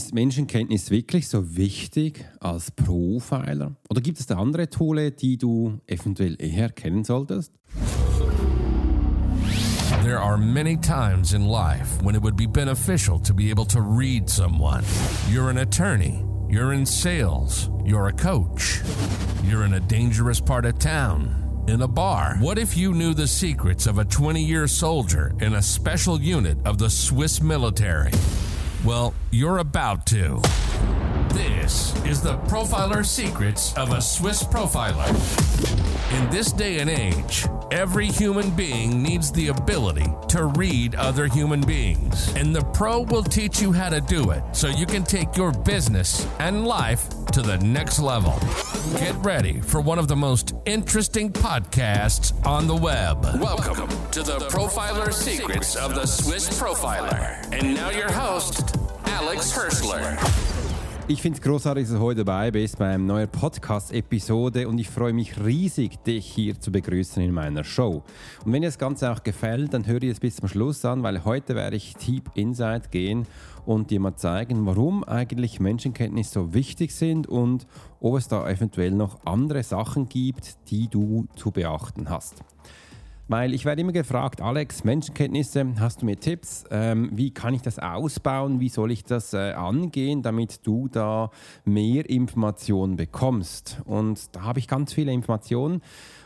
Ist Menschenkenntnis wirklich so wichtig als Profiler? Oder gibt es da andere Tools, die du eventuell eher kennen solltest? There are many times in life when it would be beneficial to be able to read someone. You're an attorney, you're in sales, you're a coach, you're in a dangerous part of town, in a bar. What if you knew the secrets of a 20 year soldier in a special unit of the Swiss military? Well, you're about to. This is the Profiler Secrets of a Swiss Profiler. In this day and age, every human being needs the ability to read other human beings. And the pro will teach you how to do it so you can take your business and life to the next level. Get ready for one of the most interesting podcasts on the web. Welcome to the Profiler Secrets of the Swiss Profiler. And now your host, Alex Hirschler. Ich finde es großartig, dass du heute dabei bist bei einem neuen Podcast-Episode und ich freue mich riesig, dich hier zu begrüßen in meiner Show. Und wenn dir das Ganze auch gefällt, dann höre dir es bis zum Schluss an, weil heute werde ich Deep Insight gehen und dir mal zeigen, warum eigentlich Menschenkenntnis so wichtig sind und ob es da eventuell noch andere Sachen gibt, die du zu beachten hast. Weil ich werde immer gefragt, Alex, Menschenkenntnisse, hast du mir Tipps? Ähm, wie kann ich das ausbauen? Wie soll ich das äh, angehen, damit du da mehr Informationen bekommst? Und da habe ich ganz viele Informationen.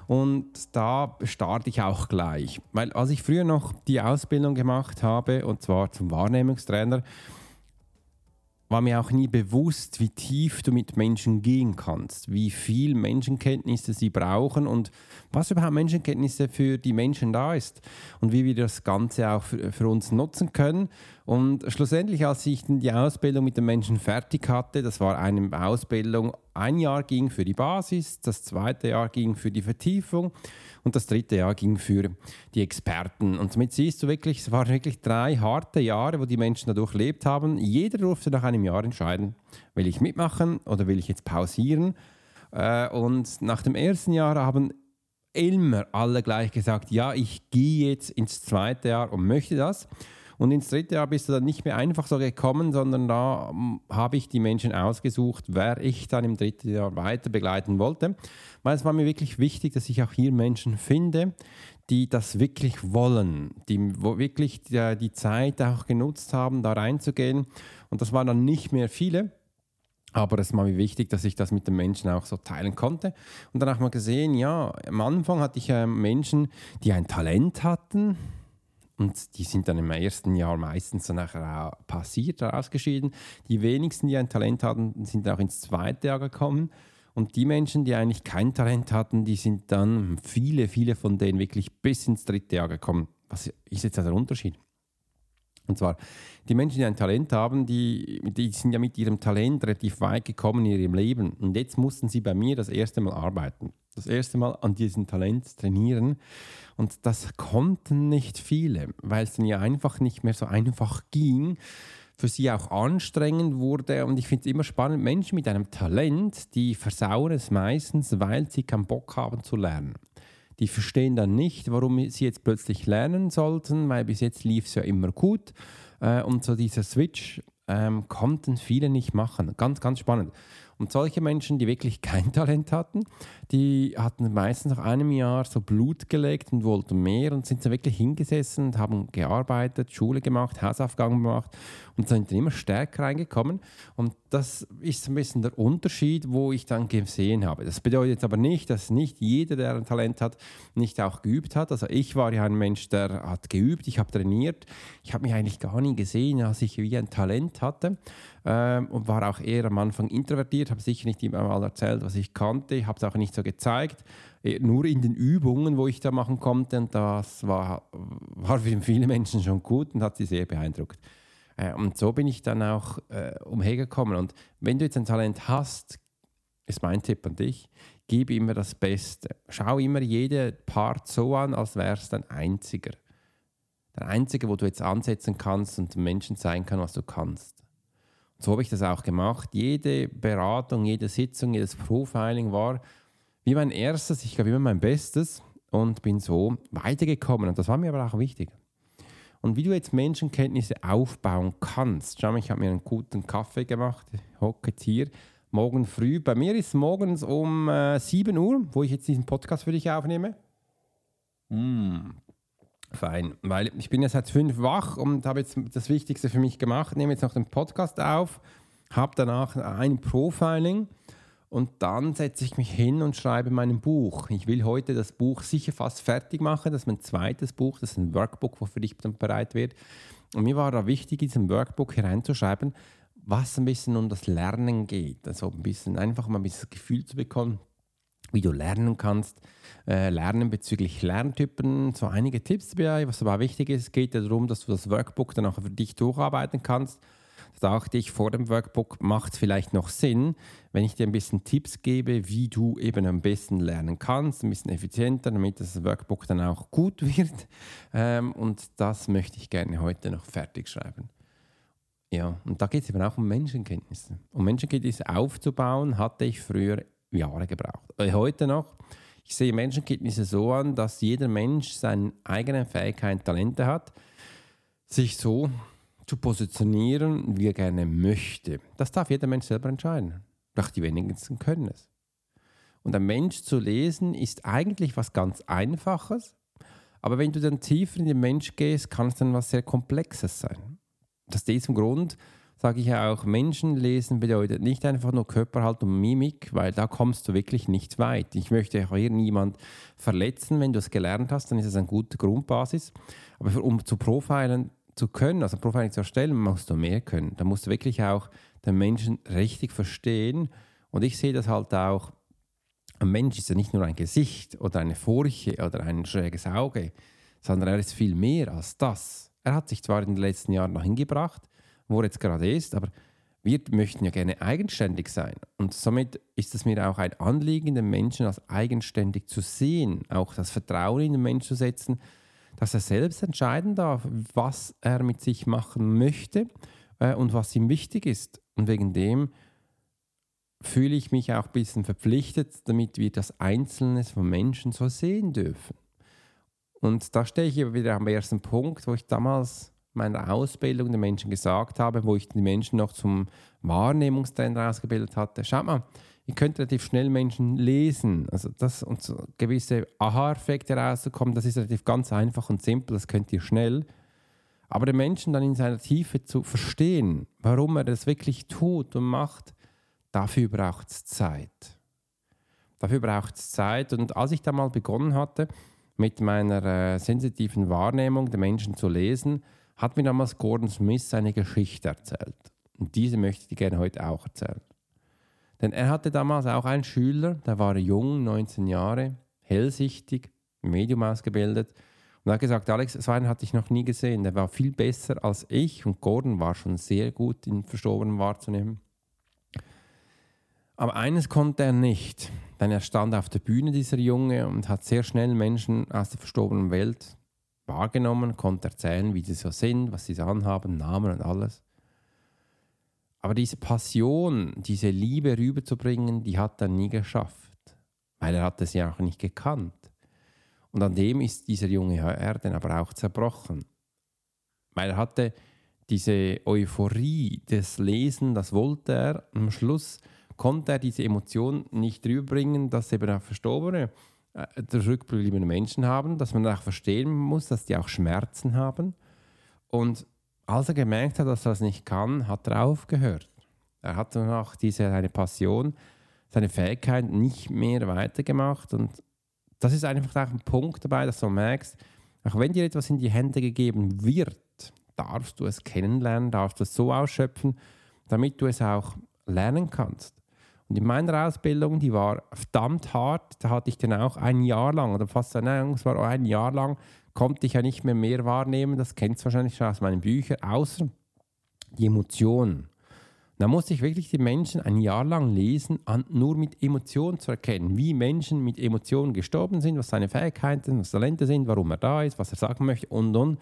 Und da starte ich auch gleich. Weil als ich früher noch die Ausbildung gemacht habe, und zwar zum Wahrnehmungstrainer, war mir auch nie bewusst, wie tief du mit Menschen gehen kannst, wie viel Menschenkenntnisse sie brauchen und was überhaupt Menschenkenntnisse für die Menschen da ist und wie wir das Ganze auch für, für uns nutzen können. Und schlussendlich, als ich die Ausbildung mit den Menschen fertig hatte, das war eine Ausbildung, ein Jahr ging für die Basis, das zweite Jahr ging für die Vertiefung und das dritte Jahr ging für die Experten. Und somit siehst du wirklich, es waren wirklich drei harte Jahre, wo die Menschen dadurch durchlebt haben. Jeder durfte nach einem Jahr entscheiden, will ich mitmachen oder will ich jetzt pausieren. Äh, und nach dem ersten Jahr haben immer alle gleich gesagt, ja, ich gehe jetzt ins zweite Jahr und möchte das. Und ins dritte Jahr bist du dann nicht mehr einfach so gekommen, sondern da hm, habe ich die Menschen ausgesucht, wer ich dann im dritten Jahr weiter begleiten wollte. Weil es war mir wirklich wichtig, dass ich auch hier Menschen finde, die das wirklich wollen, die wirklich die, die Zeit auch genutzt haben, da reinzugehen. Und das waren dann nicht mehr viele. Aber es war mir wichtig, dass ich das mit den Menschen auch so teilen konnte. Und dann ich mal gesehen, ja, am Anfang hatte ich äh, Menschen, die ein Talent hatten, und die sind dann im ersten Jahr meistens so nachher passiert, ausgeschieden. Die wenigsten, die ein Talent hatten, sind auch ins zweite Jahr gekommen. Und die Menschen, die eigentlich kein Talent hatten, die sind dann, viele, viele von denen wirklich bis ins dritte Jahr gekommen. Was ist jetzt der Unterschied? Und zwar, die Menschen, die ein Talent haben, die, die sind ja mit ihrem Talent relativ weit gekommen in ihrem Leben. Und jetzt mussten sie bei mir das erste Mal arbeiten. Das erste Mal an diesem Talent trainieren. Und das konnten nicht viele, weil es dann ja einfach nicht mehr so einfach ging, für sie auch anstrengend wurde. Und ich finde es immer spannend, Menschen mit einem Talent, die versauen es meistens, weil sie keinen Bock haben zu lernen. Die verstehen dann nicht, warum sie jetzt plötzlich lernen sollten, weil bis jetzt lief es ja immer gut. Äh, und so dieser Switch ähm, konnten viele nicht machen. Ganz, ganz spannend. Und solche Menschen, die wirklich kein Talent hatten, die hatten meistens nach einem Jahr so Blut gelegt und wollten mehr und sind so wirklich hingesessen und haben gearbeitet, Schule gemacht, Hausaufgaben gemacht und sind dann immer stärker reingekommen. Und das ist ein bisschen der Unterschied, wo ich dann gesehen habe. Das bedeutet jetzt aber nicht, dass nicht jeder, der ein Talent hat, nicht auch geübt hat. Also ich war ja ein Mensch, der hat geübt, ich habe trainiert. Ich habe mich eigentlich gar nie gesehen, als ich wie ein Talent hatte ähm, und war auch eher am Anfang introvertiert, habe sicher nicht immer mal erzählt, was ich kannte, habe es auch nicht so gezeigt, äh, nur in den Übungen, wo ich da machen konnte und das war, war für viele Menschen schon gut und hat sie sehr beeindruckt. Äh, und so bin ich dann auch äh, umhergekommen und wenn du jetzt ein Talent hast, ist mein Tipp an dich, gib immer das Beste. Schau immer jede Part so an, als wäre es dein einziger. Der einzige, wo du jetzt ansetzen kannst und Menschen zeigen kann, was du kannst so habe ich das auch gemacht. Jede Beratung, jede Sitzung, jedes Profiling war wie mein erstes, ich gab immer mein Bestes und bin so weitergekommen. Und das war mir aber auch wichtig. und wie du jetzt Menschenkenntnisse aufbauen kannst. Schau mal, ich habe mir einen guten Kaffee gemacht, hocke jetzt hier, morgen früh. Bei mir ist es morgens um äh, 7 Uhr, wo ich jetzt diesen Podcast für dich aufnehme. Mm, fein, weil ich bin ja seit 5 wach und habe jetzt das Wichtigste für mich gemacht, nehme jetzt noch den Podcast auf, habe danach ein Profiling und dann setze ich mich hin und schreibe mein Buch. Ich will heute das Buch sicher fast fertig machen. Das ist mein zweites Buch, das ist ein Workbook, wo für dich dann bereit wird. Und mir war da wichtig, in diesem Workbook hereinzuschreiben, was ein bisschen um das Lernen geht. Also ein bisschen einfach mal ein bisschen das Gefühl zu bekommen, wie du lernen kannst. Äh, lernen bezüglich Lerntypen, so einige Tipps dabei. Was aber wichtig ist, geht ja darum, dass du das Workbook dann auch für dich durcharbeiten kannst dachte ich, vor dem Workbook macht es vielleicht noch Sinn, wenn ich dir ein bisschen Tipps gebe, wie du eben am besten lernen kannst, ein bisschen effizienter, damit das Workbook dann auch gut wird. Ähm, und das möchte ich gerne heute noch fertig schreiben. Ja, und da geht es eben auch um Menschenkenntnisse. Um Menschenkenntnisse aufzubauen, hatte ich früher Jahre gebraucht. Äh, heute noch. Ich sehe Menschenkenntnisse so an, dass jeder Mensch seine eigenen Fähigkeiten, Talente hat, sich so zu positionieren, wie er gerne möchte. Das darf jeder Mensch selber entscheiden. Doch die wenigsten können es. Und ein Mensch zu lesen ist eigentlich was ganz Einfaches, aber wenn du dann tiefer in den Mensch gehst, kann es dann was sehr Komplexes sein. Aus diesem Grund sage ich ja auch, Menschen lesen bedeutet nicht einfach nur Körperhaltung und Mimik, weil da kommst du wirklich nicht weit. Ich möchte auch hier niemand verletzen. Wenn du es gelernt hast, dann ist es eine gute Grundbasis. Aber um zu profilen, zu können, also Profiling zu erstellen, musst du mehr können. Da musst du wirklich auch den Menschen richtig verstehen. Und ich sehe das halt auch, ein Mensch ist ja nicht nur ein Gesicht oder eine Furche oder ein schräges Auge, sondern er ist viel mehr als das. Er hat sich zwar in den letzten Jahren noch hingebracht, wo er jetzt gerade ist, aber wir möchten ja gerne eigenständig sein. Und somit ist es mir auch ein Anliegen, den Menschen als eigenständig zu sehen, auch das Vertrauen in den Menschen zu setzen, dass er selbst entscheiden darf, was er mit sich machen möchte äh, und was ihm wichtig ist. Und wegen dem fühle ich mich auch ein bisschen verpflichtet, damit wir das Einzelne von Menschen so sehen dürfen. Und da stehe ich wieder am ersten Punkt, wo ich damals meiner Ausbildung den Menschen gesagt habe, wo ich die Menschen noch zum Wahrnehmungstrainer ausgebildet hatte. Schaut mal, ihr könnt relativ schnell Menschen lesen. Also das und so gewisse Aha-Effekte rauszukommen, das ist relativ ganz einfach und simpel, das könnt ihr schnell. Aber den Menschen dann in seiner Tiefe zu verstehen, warum er das wirklich tut und macht, dafür braucht es Zeit. Dafür braucht es Zeit. Und als ich da mal begonnen hatte, mit meiner äh, sensitiven Wahrnehmung der Menschen zu lesen, hat mir damals Gordon Smith seine Geschichte erzählt. Und diese möchte ich gerne heute auch erzählen. Denn er hatte damals auch einen Schüler, der war jung, 19 Jahre, hellsichtig, Medium ausgebildet. Und er hat gesagt, Alex, so einen hatte ich noch nie gesehen. Der war viel besser als ich und Gordon war schon sehr gut, den Verstorbenen wahrzunehmen. Aber eines konnte er nicht, denn er stand auf der Bühne, dieser Junge, und hat sehr schnell Menschen aus der verstorbenen Welt wahrgenommen, konnte erzählen, wie sie so sind, was sie so anhaben, Namen und alles. Aber diese Passion, diese Liebe rüberzubringen, die hat er nie geschafft, weil er hat es ja auch nicht gekannt. Und an dem ist dieser junge Herr dann aber auch zerbrochen, weil er hatte diese Euphorie des Lesen, das wollte er. Am Schluss konnte er diese Emotion nicht rüberbringen, dass eben auch Verstorbene, zurückgebliebene Menschen haben, dass man auch verstehen muss, dass die auch Schmerzen haben. Und als er gemerkt hat, dass er das nicht kann, hat er aufgehört. Er hat dann auch diese, seine Passion, seine Fähigkeit nicht mehr weitergemacht. Und das ist einfach auch ein Punkt dabei, dass du merkst, auch wenn dir etwas in die Hände gegeben wird, darfst du es kennenlernen, darfst du es so ausschöpfen, damit du es auch lernen kannst. Und in meiner Ausbildung, die war verdammt hart, da hatte ich dann auch ein Jahr lang, oder fast, nein, es war ein Jahr lang, konnte ich ja nicht mehr mehr wahrnehmen, das kennst du wahrscheinlich schon aus meinen Büchern, außer die Emotionen. Da musste ich wirklich die Menschen ein Jahr lang lesen, an, nur mit Emotionen zu erkennen, wie Menschen mit Emotionen gestorben sind, was seine Fähigkeiten, was Talente sind, warum er da ist, was er sagen möchte und und.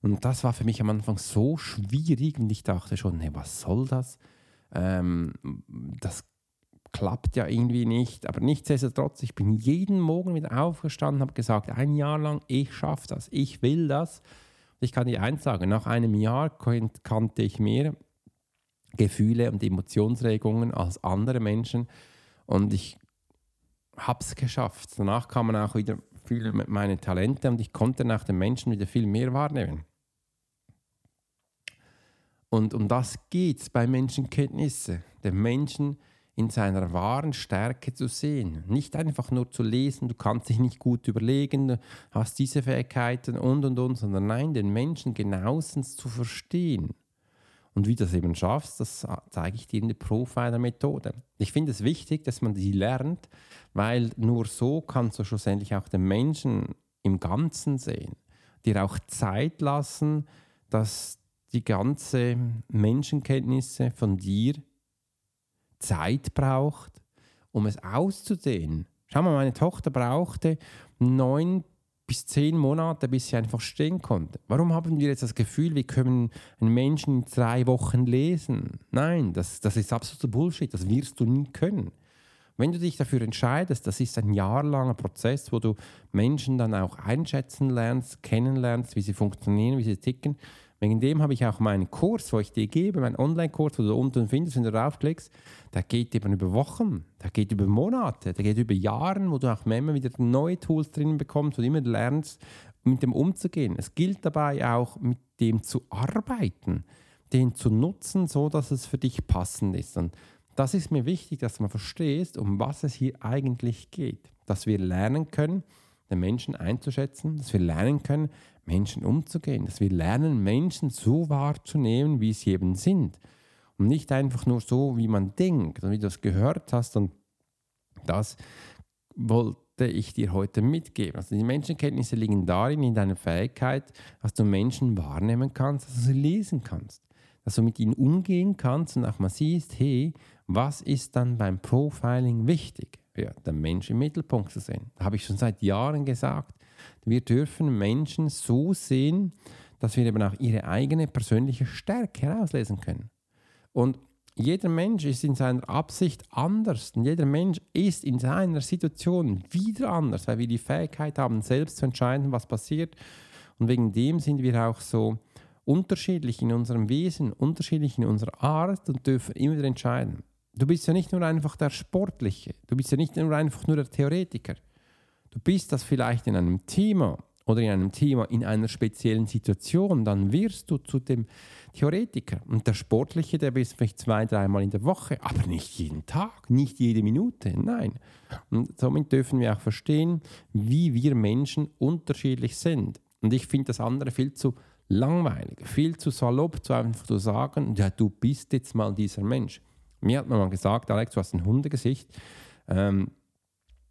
Und das war für mich am Anfang so schwierig und ich dachte schon, hey, was soll das? Ähm, das klappt ja irgendwie nicht. Aber nichtsdestotrotz, ich bin jeden Morgen wieder aufgestanden, habe gesagt, ein Jahr lang, ich schaffe das, ich will das. Ich kann dir eins sagen, nach einem Jahr kannte ich mehr Gefühle und Emotionsregungen als andere Menschen und ich habe es geschafft. Danach kamen auch wieder viele meine Talente und ich konnte nach den Menschen wieder viel mehr wahrnehmen. Und um das geht es bei Menschenkenntnisse, den Menschen in seiner wahren Stärke zu sehen. Nicht einfach nur zu lesen, du kannst dich nicht gut überlegen, hast diese Fähigkeiten und und und, sondern nein, den Menschen genauestens zu verstehen. Und wie du das eben schaffst, das zeige ich dir in der Profiler-Methode. Ich finde es wichtig, dass man die lernt, weil nur so kannst du schlussendlich auch den Menschen im Ganzen sehen. Dir auch Zeit lassen, dass die ganze Menschenkenntnisse von dir Zeit braucht, um es auszudehnen. Schau mal, meine Tochter brauchte neun bis zehn Monate, bis sie einfach stehen konnte. Warum haben wir jetzt das Gefühl, wir können einen Menschen in drei Wochen lesen? Nein, das, das ist absoluter Bullshit, das wirst du nie können. Wenn du dich dafür entscheidest, das ist ein jahrelanger Prozess, wo du Menschen dann auch einschätzen lernst, kennenlernst, wie sie funktionieren, wie sie ticken, Wegen dem habe ich auch meinen Kurs, wo ich dir gebe, meinen Online-Kurs, wo du unten findest, wenn du draufklickst, der geht eben über Wochen, der geht über Monate, der geht über Jahre, wo du auch immer wieder neue Tools drin bekommst und immer lernst, mit dem umzugehen. Es gilt dabei auch, mit dem zu arbeiten, den zu nutzen, so dass es für dich passend ist. Und das ist mir wichtig, dass man verstehst, um was es hier eigentlich geht. Dass wir lernen können, den Menschen einzuschätzen, dass wir lernen können, Menschen umzugehen, dass wir lernen, Menschen so wahrzunehmen, wie sie eben sind. Und nicht einfach nur so, wie man denkt und wie du das gehört hast. Und das wollte ich dir heute mitgeben. Also die Menschenkenntnisse liegen darin, in deiner Fähigkeit, dass du Menschen wahrnehmen kannst, dass du sie lesen kannst, dass du mit ihnen umgehen kannst und auch mal siehst, hey, was ist dann beim Profiling wichtig? Ja, den Menschen im Mittelpunkt zu sehen. Da habe ich schon seit Jahren gesagt, wir dürfen Menschen so sehen, dass wir eben auch ihre eigene persönliche Stärke herauslesen können. Und jeder Mensch ist in seiner Absicht anders und jeder Mensch ist in seiner Situation wieder anders, weil wir die Fähigkeit haben, selbst zu entscheiden, was passiert. Und wegen dem sind wir auch so unterschiedlich in unserem Wesen, unterschiedlich in unserer Art und dürfen immer wieder entscheiden. Du bist ja nicht nur einfach der Sportliche, du bist ja nicht nur einfach nur der Theoretiker. Du bist das vielleicht in einem Thema oder in einem Thema in einer speziellen Situation, dann wirst du zu dem Theoretiker. Und der Sportliche, der bist vielleicht zwei, dreimal in der Woche, aber nicht jeden Tag, nicht jede Minute, nein. Und somit dürfen wir auch verstehen, wie wir Menschen unterschiedlich sind. Und ich finde das andere viel zu langweilig, viel zu salopp, zu einfach zu sagen, ja, du bist jetzt mal dieser Mensch. Mir hat man mal gesagt, Alex, du hast ein Hundegesicht. Ähm,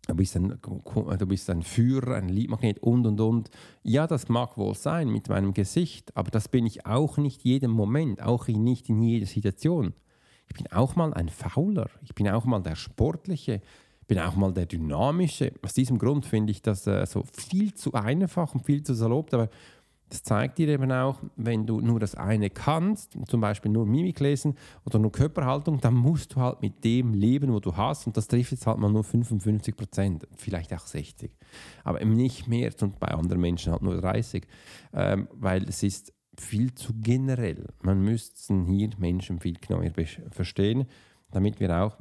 du bist, ein, du bist ein Führer, ein Liedmagnet und und und. Ja, das mag wohl sein mit meinem Gesicht, aber das bin ich auch nicht jeden Moment, auch nicht in jeder Situation. Ich bin auch mal ein Fauler, ich bin auch mal der Sportliche, ich bin auch mal der Dynamische. Aus diesem Grund finde ich das äh, so viel zu einfach und viel zu salopp, aber das zeigt dir eben auch, wenn du nur das eine kannst, zum Beispiel nur Mimik lesen oder nur Körperhaltung, dann musst du halt mit dem leben, wo du hast. Und das trifft jetzt halt mal nur 55 Prozent, vielleicht auch 60. Aber eben nicht mehr und bei anderen Menschen halt nur 30. Ähm, weil es ist viel zu generell. Man müsste hier Menschen viel genauer verstehen, damit wir auch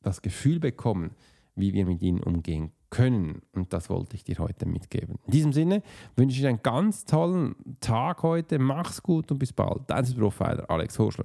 das Gefühl bekommen, wie wir mit ihnen umgehen können. Und das wollte ich dir heute mitgeben. In diesem Sinne wünsche ich dir einen ganz tollen Tag heute. Mach's gut und bis bald. Dein Profiler Alex Horschler.